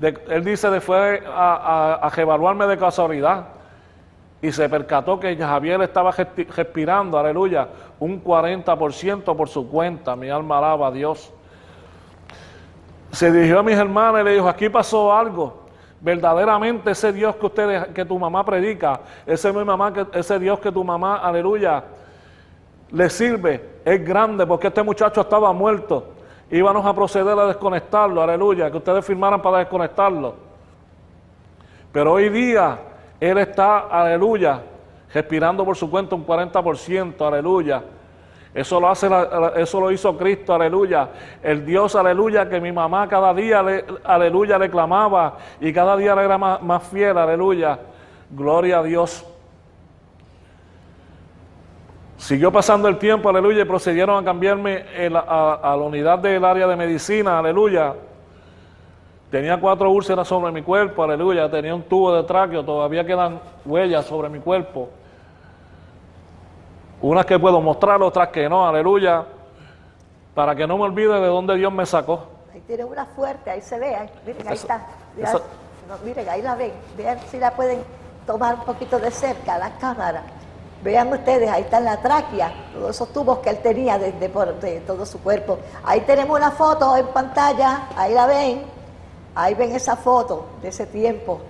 él dice, fue a, a, a de casualidad y se percató que Javier estaba respirando, aleluya, un 40% por su cuenta. Mi alma alaba a Dios. Se dirigió a mis hermanas y le dijo, aquí pasó algo. Verdaderamente ese Dios que ustedes, que tu mamá predica, ese mi mamá, ese Dios que tu mamá, aleluya, le sirve, es grande porque este muchacho estaba muerto. Íbamos a proceder a desconectarlo, aleluya, que ustedes firmaran para desconectarlo. Pero hoy día él está, aleluya, respirando por su cuenta un 40%, aleluya. Eso lo, hace, eso lo hizo Cristo, aleluya. El Dios, aleluya, que mi mamá cada día, aleluya, le clamaba y cada día le era más, fiel, aleluya. Gloria a Dios. Siguió pasando el tiempo, aleluya, y procedieron a cambiarme a, a la unidad del área de medicina, aleluya. Tenía cuatro úlceras sobre mi cuerpo, aleluya. Tenía un tubo de tráqueo, todavía quedan huellas sobre mi cuerpo. Unas que puedo mostrar, otras que no, aleluya. Para que no me olvide de dónde Dios me sacó. Ahí tiene una fuerte, ahí se ve, miren, ahí está. miren, ahí la ven, vean si la pueden tomar un poquito de cerca la cámara. Vean ustedes, ahí está la tráquea, todos esos tubos que él tenía desde por de todo su cuerpo. Ahí tenemos una foto en pantalla, ahí la ven, ahí ven esa foto de ese tiempo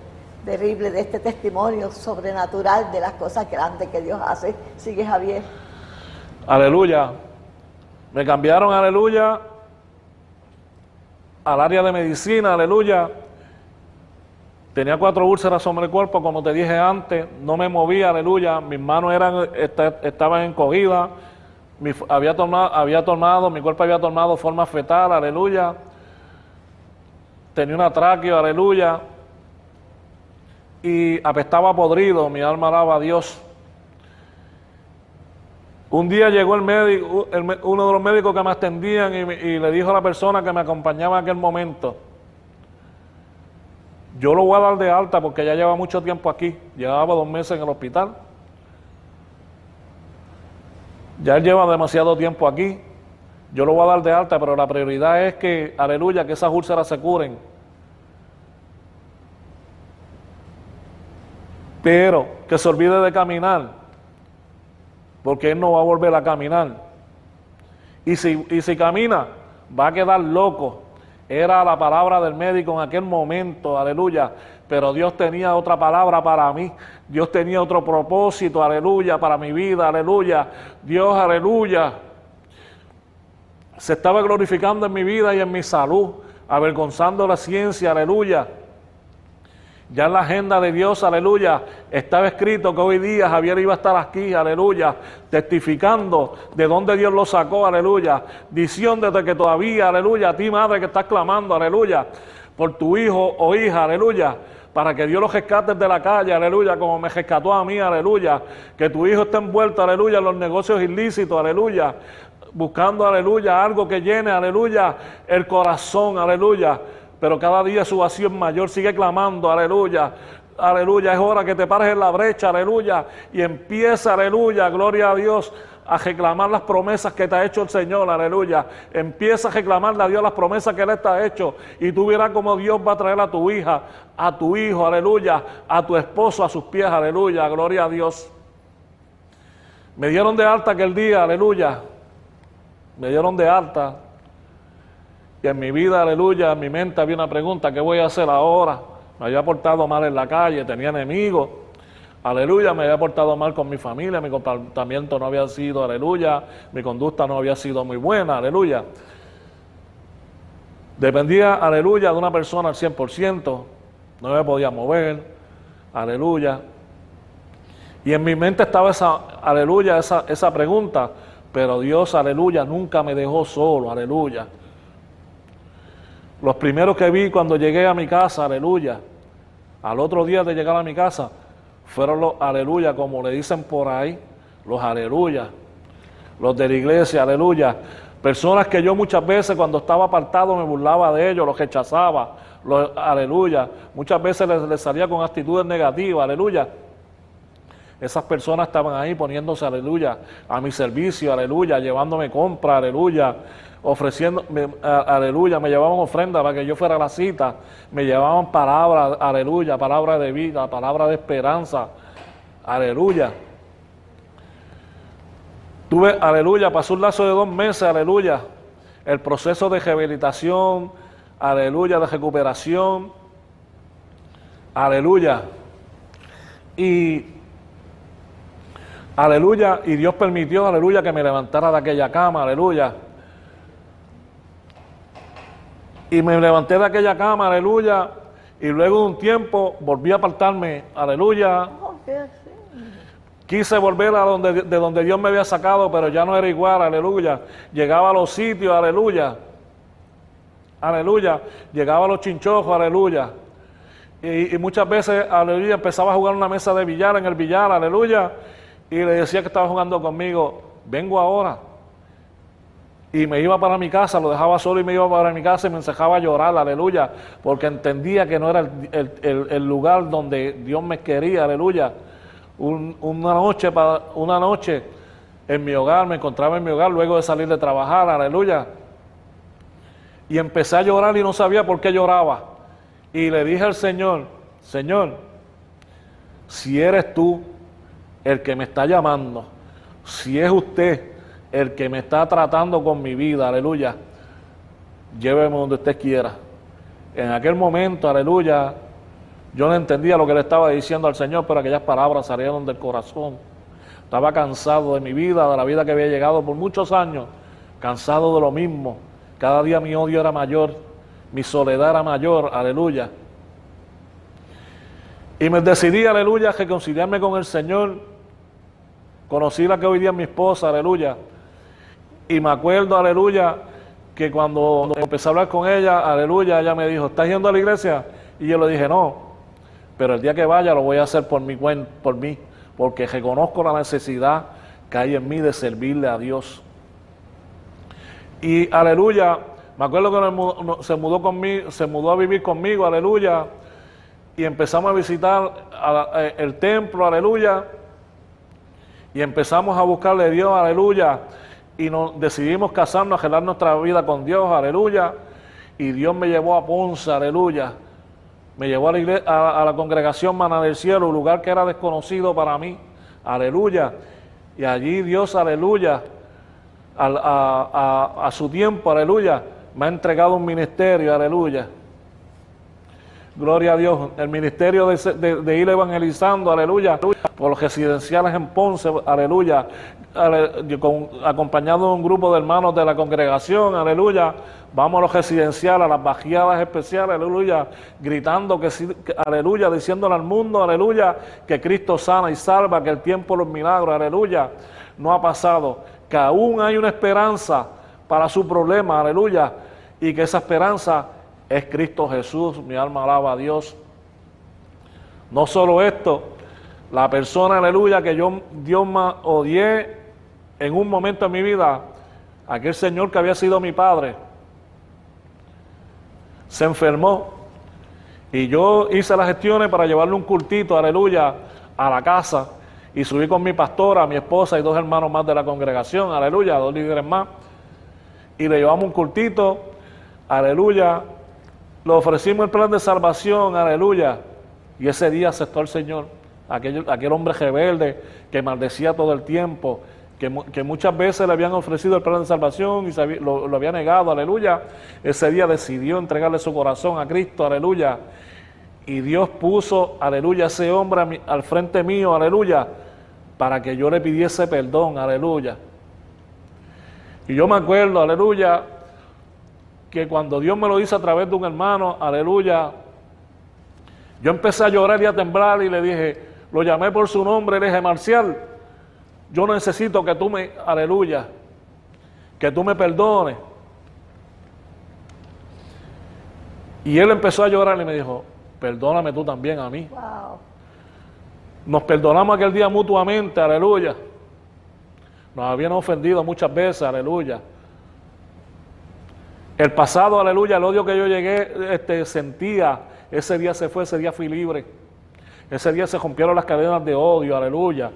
terrible, de este testimonio sobrenatural de las cosas grandes que Dios hace. Sigue Javier. Aleluya. Me cambiaron, aleluya, al área de medicina, aleluya. Tenía cuatro úlceras sobre el cuerpo, como te dije antes, no me movía, aleluya. Mis manos eran, estaban encogidas, había, tomado, había tomado, mi cuerpo había tomado forma fetal, aleluya. Tenía una tráqueo, aleluya. Y apestaba podrido, mi alma alaba a Dios. Un día llegó el médico, uno de los médicos que me atendían y, le dijo a la persona que me acompañaba en aquel momento, yo lo voy a dar de alta porque ya lleva mucho tiempo aquí, llevaba dos meses en el hospital. Ya lleva demasiado tiempo aquí, yo lo voy a dar de alta, pero la prioridad es que, aleluya, que esas úlceras se curen. Pero que se olvide de caminar porque él no va a volver a caminar. Y si, y si camina, va a quedar loco. Era la palabra del médico en aquel momento, aleluya. Pero Dios tenía otra palabra para mí. Dios tenía otro propósito, aleluya, para mi vida, aleluya. Dios, aleluya. Se estaba glorificando en mi vida y en mi salud, avergonzando la ciencia, aleluya. Ya en la agenda de Dios, aleluya, estaba escrito que hoy día Javier iba a estar aquí, aleluya, testificando de dónde Dios lo sacó, aleluya, diciéndote que todavía, aleluya, a ti madre que estás clamando, aleluya, por tu hijo o hija, aleluya, para que Dios lo rescate de la calle, aleluya, como me rescató a mí, aleluya, que tu hijo esté envuelto, aleluya, en los negocios ilícitos, aleluya, buscando, aleluya, algo que llene, aleluya, el corazón, aleluya pero cada día su vacío es mayor, sigue clamando, aleluya, aleluya, es hora que te pares en la brecha, aleluya, y empieza, aleluya, gloria a Dios, a reclamar las promesas que te ha hecho el Señor, aleluya. Empieza a reclamarle a Dios las promesas que Él te ha hecho y tú verás cómo Dios va a traer a tu hija, a tu hijo, aleluya, a tu esposo a sus pies, aleluya, gloria a Dios. Me dieron de alta aquel día, aleluya. Me dieron de alta y en mi vida, aleluya, en mi mente había una pregunta, ¿qué voy a hacer ahora? Me había portado mal en la calle, tenía enemigos. Aleluya, me había portado mal con mi familia, mi comportamiento no había sido, aleluya, mi conducta no había sido muy buena, aleluya. Dependía, aleluya, de una persona al 100%, no me podía mover, aleluya. Y en mi mente estaba esa, aleluya, esa, esa pregunta, pero Dios, aleluya, nunca me dejó solo, aleluya. Los primeros que vi cuando llegué a mi casa, aleluya, al otro día de llegar a mi casa, fueron los aleluya, como le dicen por ahí, los aleluya, los de la iglesia, aleluya. Personas que yo muchas veces cuando estaba apartado me burlaba de ellos, los rechazaba, los aleluya. Muchas veces les, les salía con actitudes negativas, aleluya. Esas personas estaban ahí poniéndose, aleluya, a mi servicio, aleluya, llevándome compra, aleluya, ofreciendo, aleluya, me llevaban ofrenda para que yo fuera a la cita, me llevaban palabras, aleluya, palabra de vida, palabra de esperanza, aleluya. Tuve, aleluya, pasó un lazo de dos meses, aleluya, el proceso de rehabilitación, aleluya, de recuperación, aleluya. Y, aleluya, y Dios permitió, aleluya, que me levantara de aquella cama, aleluya y me levanté de aquella cama, aleluya, y luego de un tiempo volví a apartarme, aleluya. Quise volver a donde, de donde Dios me había sacado, pero ya no era igual, aleluya. Llegaba a los sitios, aleluya. Aleluya. Llegaba a los chinchojos, aleluya. Y, y, muchas veces, aleluya, empezaba a jugar una mesa de billar en el billar, aleluya. Y le decía que estaba jugando conmigo, vengo ahora y me iba para mi casa, lo dejaba solo y me iba para mi casa y me encejaba a llorar, aleluya, porque entendía que no era el, lugar donde Dios me quería, aleluya. una, noche, una noche en mi hogar, me encontraba en mi hogar luego de salir de trabajar, aleluya. Y empecé a llorar y no sabía por qué lloraba. Y le dije al Señor, Señor, si eres tú el que me está llamando, si es usted el que me está tratando con mi vida, aleluya, lléveme donde usted quiera. En aquel momento, aleluya, yo no entendía lo que le estaba diciendo al Señor, pero aquellas palabras salieron del corazón. Estaba cansado de mi vida, de la vida que había llegado por muchos años, cansado de lo mismo. Cada día mi odio era mayor, mi soledad era mayor, aleluya. Y me decidí, aleluya, reconciliarme con el Señor. Conocí la que hoy día es mi esposa, aleluya. Y me acuerdo, aleluya, que cuando empecé a hablar con ella, aleluya, ella me dijo, ¿estás yendo a la iglesia? Y yo le dije, no, pero el día que vaya lo voy a hacer por mi, por mí, porque reconozco la necesidad que hay en mí de servirle a Dios. Y aleluya, me acuerdo que se mudó conmigo, se mudó a vivir conmigo, aleluya, y empezamos a visitar eh, el templo, aleluya, y empezamos a buscarle a Dios, aleluya, y nos decidimos casarnos, arreglar nuestra vida con Dios, aleluya, y Dios me llevó a Ponce, aleluya, me llevó a la, iglesia, a, la congregación Mana del Cielo, un lugar que era desconocido para mí, aleluya, y allí Dios, aleluya, a su tiempo, aleluya, me ha entregado un ministerio, aleluya. Gloria a Dios. El ministerio de, ir evangelizando, aleluya, por los residenciales en Ponce, aleluya, acompañado de un grupo de hermanos de la congregación, aleluya. Vamos a los residenciales, a las bajadas especiales, aleluya, gritando que, aleluya, diciéndole al mundo, aleluya, que Cristo sana y salva, que el tiempo los milagros, aleluya, no ha pasado, que aún hay una esperanza para su problema, aleluya, y que esa esperanza es Cristo Jesús, mi alma alaba a Dios. No solo esto, la persona, aleluya, que yo, Dios me odié en un momento de mi vida, aquel Señor que había sido mi padre, se enfermó y yo hice las gestiones para llevarle un cultito, aleluya, a la casa y subí con mi pastora, mi esposa y dos hermanos más de la congregación, aleluya, dos líderes más, y le llevamos un cultito, aleluya, le ofrecimos el plan de salvación, aleluya. Y ese día aceptó el Señor. Aquel, aquel hombre rebelde que maldecía todo el tiempo, que, muchas veces le habían ofrecido el plan de salvación y lo, había negado, aleluya. Ese día decidió entregarle su corazón a Cristo, aleluya. Y Dios puso, aleluya, ese hombre al frente mío, aleluya, para que yo le pidiese perdón, aleluya. Y yo me acuerdo, aleluya, que cuando Dios me lo dice a través de un hermano, aleluya, yo empecé a llorar y a temblar y le dije, lo llamé por su nombre, le dije, Marcial, yo necesito que tú me, aleluya, que tú me perdones. Y él empezó a llorar y me dijo, perdóname tú también a mí. Nos perdonamos aquel día mutuamente, aleluya. Nos habían ofendido muchas veces, aleluya. El pasado, aleluya, el odio que yo llegué, este, sentía, ese día se fue, ese día fui libre. Ese día se rompieron las cadenas de odio, aleluya.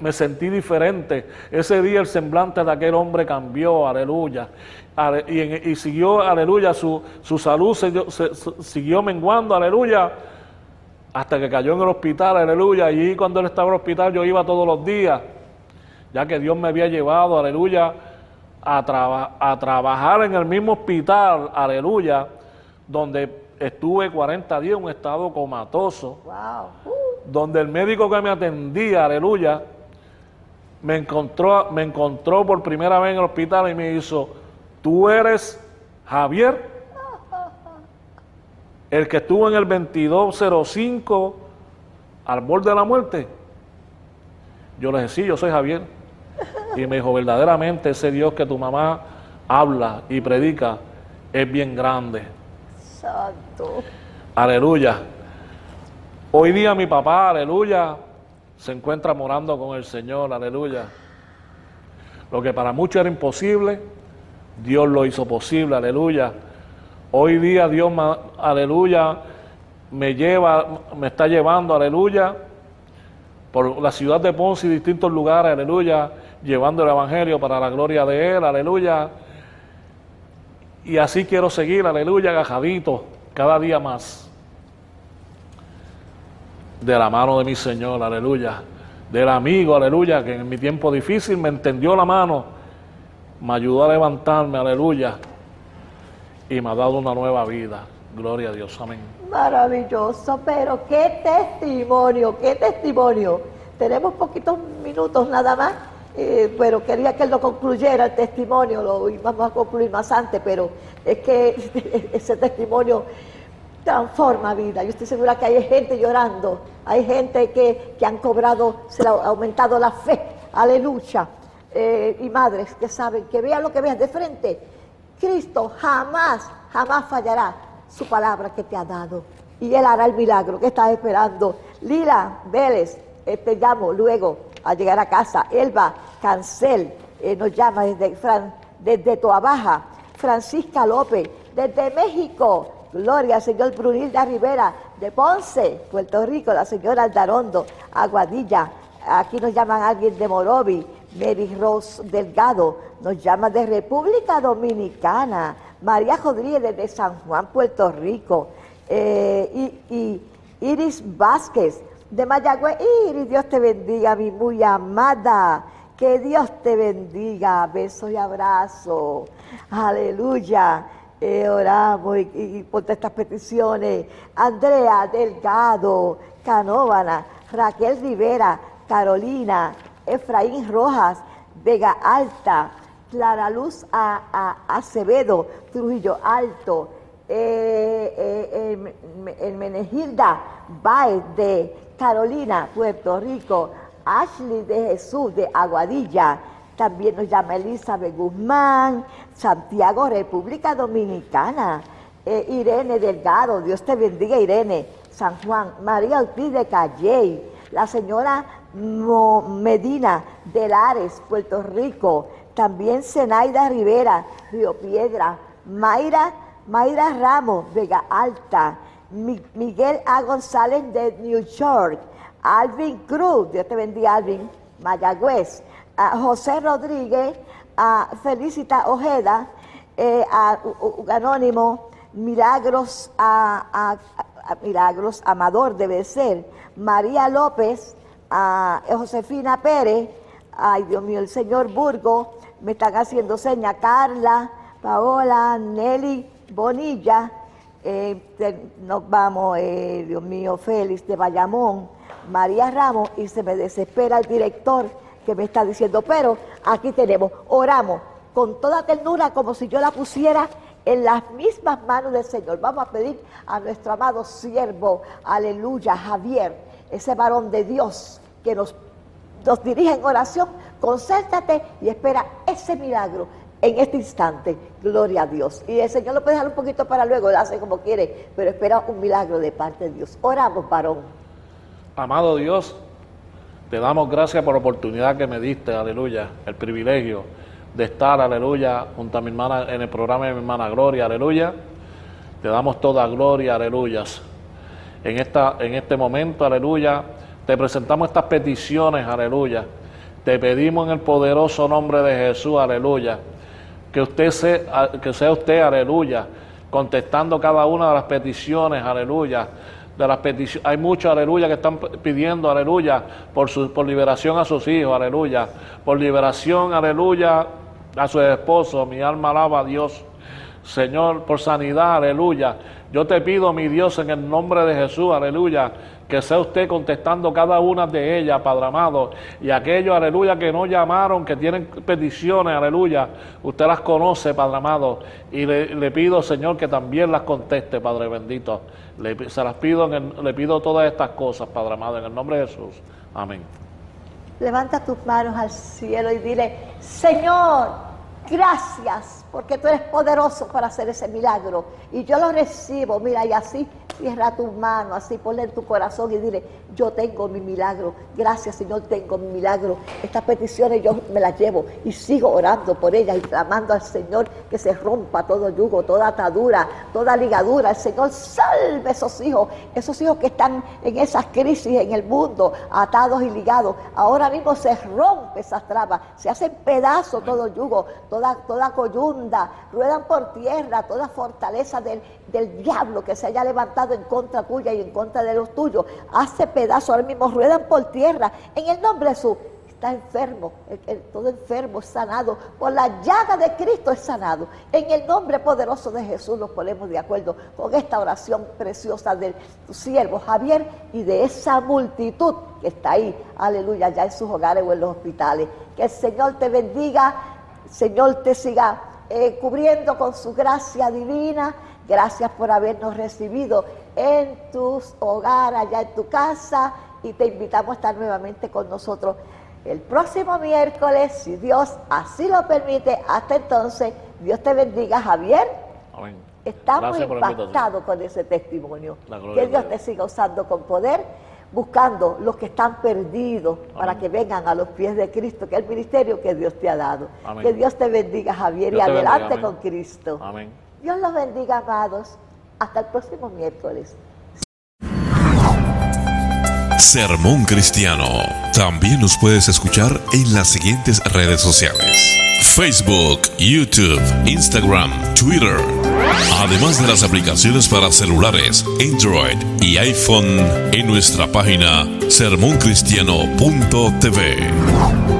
me sentí diferente. Ese día el semblante de aquel hombre cambió, aleluya. y, siguió, aleluya, su, salud siguió menguando, aleluya. Hasta que cayó en el hospital, aleluya. Y cuando él estaba en el hospital yo iba todos los días. Ya que Dios me había llevado, aleluya a, a trabajar en el mismo hospital, aleluya, donde estuve 40 días en un estado comatoso, donde el médico que me atendía, aleluya, me encontró, me encontró por primera vez en el hospital y me hizo, tú eres Javier, el que estuvo en el 2205 al borde de la muerte. Yo le dije, sí, yo soy Javier. Y me dijo, verdaderamente ese Dios que tu mamá habla y predica es bien grande. Santo. Aleluya. Hoy día mi papá, aleluya, se encuentra morando con el Señor, aleluya. Lo que para muchos era imposible, Dios lo hizo posible, aleluya. Hoy día Dios, aleluya, me lleva, me está llevando, aleluya, por la ciudad de Ponce y distintos lugares, aleluya, llevando el Evangelio para la gloria de Él, aleluya. Y así quiero seguir, aleluya, agajadito, cada día más. de la mano de mi Señor, aleluya. Del amigo, aleluya, que en mi tiempo difícil me entendió la mano, me ayudó a levantarme, aleluya, y me ha dado una nueva vida. Gloria a Dios, amén. Maravilloso, pero qué testimonio, qué testimonio. Tenemos poquitos minutos nada más, eh, pero quería que él lo concluyera el testimonio, lo íbamos a concluir más antes, pero es que [laughs] ese testimonio transforma vida. Yo estoy segura que hay gente llorando, hay gente que, han cobrado, se ha aumentado la fe, aleluya. Eh, y madres que saben, que vean lo que vean de frente. Cristo jamás, jamás fallará su palabra que te ha dado. Y Él hará el milagro que estás esperando. Lila Vélez, eh, te llamo luego a llegar a casa. Elba Cancel eh, nos llama desde, Fran, desde Toabaja. Francisca López, desde México. Gloria al señor Brunilda Rivera, de Ponce, Puerto Rico. La señora Aldarondo, Aguadilla. Aquí nos llaman alguien de Morovi. Mary Rose Delgado nos llama de República Dominicana. María Rodríguez de San Juan, Puerto Rico. Eh, y Iris Vázquez de Mayagüez. Iris, Dios te bendiga, mi muy amada. Que Dios te bendiga. Besos y abrazos. Aleluya. Eh, oramos y, por estas peticiones. Andrea Delgado, Canóvana, Raquel Rivera, Carolina, Efraín Rojas, Vega Alta, Clara Luz a, Acevedo, Trujillo Alto, eh, eh, Menegilda Baez de Carolina, Puerto Rico, Ashley de Jesús de Aguadilla, también nos llama Elizabeth Guzmán, Santiago, República Dominicana, eh, Irene Delgado, Dios te bendiga Irene, San Juan, María Ortiz de Calley, la señora Medina de Lares, Puerto Rico, también Zenaida Rivera, Río Piedra, Mayra, Mayra Ramos, Vega Alta, Miguel A. González de New York, Alvin Cruz, Dios te bendiga Alvin, Mayagüez, José Rodríguez, a Felicita Ojeda, eh, a, Anónimo, Milagros, a, Milagros Amador debe ser, María López, a Josefina Pérez, ay Dios mío, el señor Burgo, me están haciendo seña, Carla, Paola, Nelly Bonilla, eh, nos vamos, eh, Dios mío, Félix de Bayamón, María Ramos, y se me desespera el director que me está diciendo, pero aquí tenemos, oramos con toda ternura como si yo la pusiera en las mismas manos del Señor. Vamos a pedir a nuestro amado siervo, aleluya, Javier, ese varón de Dios que nos, nos dirige en oración, concéntrate y espera ese milagro en este instante, gloria a Dios. Y el Señor lo puede dejar un poquito para luego, lo hace como quiere, pero espera un milagro de parte de Dios. Oramos, varón. Amado Dios, te damos gracias por la oportunidad que me diste, aleluya, el privilegio de estar, aleluya, junto a mi hermana en el programa de mi hermana Gloria, aleluya. Te damos toda gloria, aleluya. En, esta, en este momento, aleluya, te presentamos estas peticiones, aleluya. Te pedimos en el poderoso nombre de Jesús, aleluya que usted sea, que sea usted, aleluya, contestando cada una de las peticiones, aleluya. De las peticiones, hay muchos, aleluya, que están pidiendo, aleluya, por, su, por liberación a sus hijos, aleluya, por liberación, aleluya, a su esposo. Mi alma alaba a Dios. Señor, por sanidad, aleluya. Yo te pido, mi Dios, en el nombre de Jesús, aleluya, que sea usted contestando cada una de ellas, Padre amado. Y aquellos, aleluya, que no llamaron, que tienen peticiones, aleluya, usted las conoce, Padre amado. Y le, pido, Señor, que también las conteste, Padre bendito. Le, se las pido, le pido todas estas cosas, Padre amado, en el nombre de Jesús. Amén. Levanta tus manos al cielo y dile, Señor, gracias, porque tú eres poderoso para hacer ese milagro. Y yo lo recibo, mira, y así Cierra tu mano, así ponle en tu corazón y dile, yo tengo mi milagro. Gracias Señor, tengo mi milagro. Estas peticiones yo me las llevo y sigo orando por ellas y clamando al Señor que se rompa todo yugo, toda atadura, toda ligadura. El Señor salve esos hijos, esos hijos que están en esas crisis en el mundo, atados y ligados. Ahora mismo se rompe esas trabas, se hacen pedazos todo yugo, toda, toda coyunda, ruedan por tierra, toda fortaleza del, del diablo que se haya levantado en contra tuya y en contra de los tuyos. Hace pedazos, ahora mismo ruedan por tierra. En el nombre de Jesús, está enfermo, todo enfermo es sanado, por la llaga de Cristo es sanado. En el nombre poderoso de Jesús nos ponemos de acuerdo con esta oración preciosa de tu siervo Javier y de esa multitud que está ahí, aleluya, ya en sus hogares o en los hospitales. Que el Señor te bendiga, Señor te siga eh, cubriendo con su gracia divina. Gracias por habernos recibido en tus hogares, allá en tu casa, y te invitamos a estar nuevamente con nosotros el próximo miércoles, si Dios así lo permite. Hasta entonces, Dios te bendiga, Javier. Amén. Estamos impactados con ese testimonio. Que Dios te siga usando con poder, buscando los que están perdidos para que vengan a los pies de Cristo, que es el ministerio que Dios te ha dado. Que Dios te bendiga, Javier, y adelante con Cristo. Amén. Dios los bendiga, amados. Hasta el próximo miércoles. Sermón Cristiano. También nos puedes escuchar en las siguientes redes sociales. Facebook, YouTube, Instagram, Twitter. Además de las aplicaciones para celulares, Android y iPhone en nuestra página sermoncristiano.tv.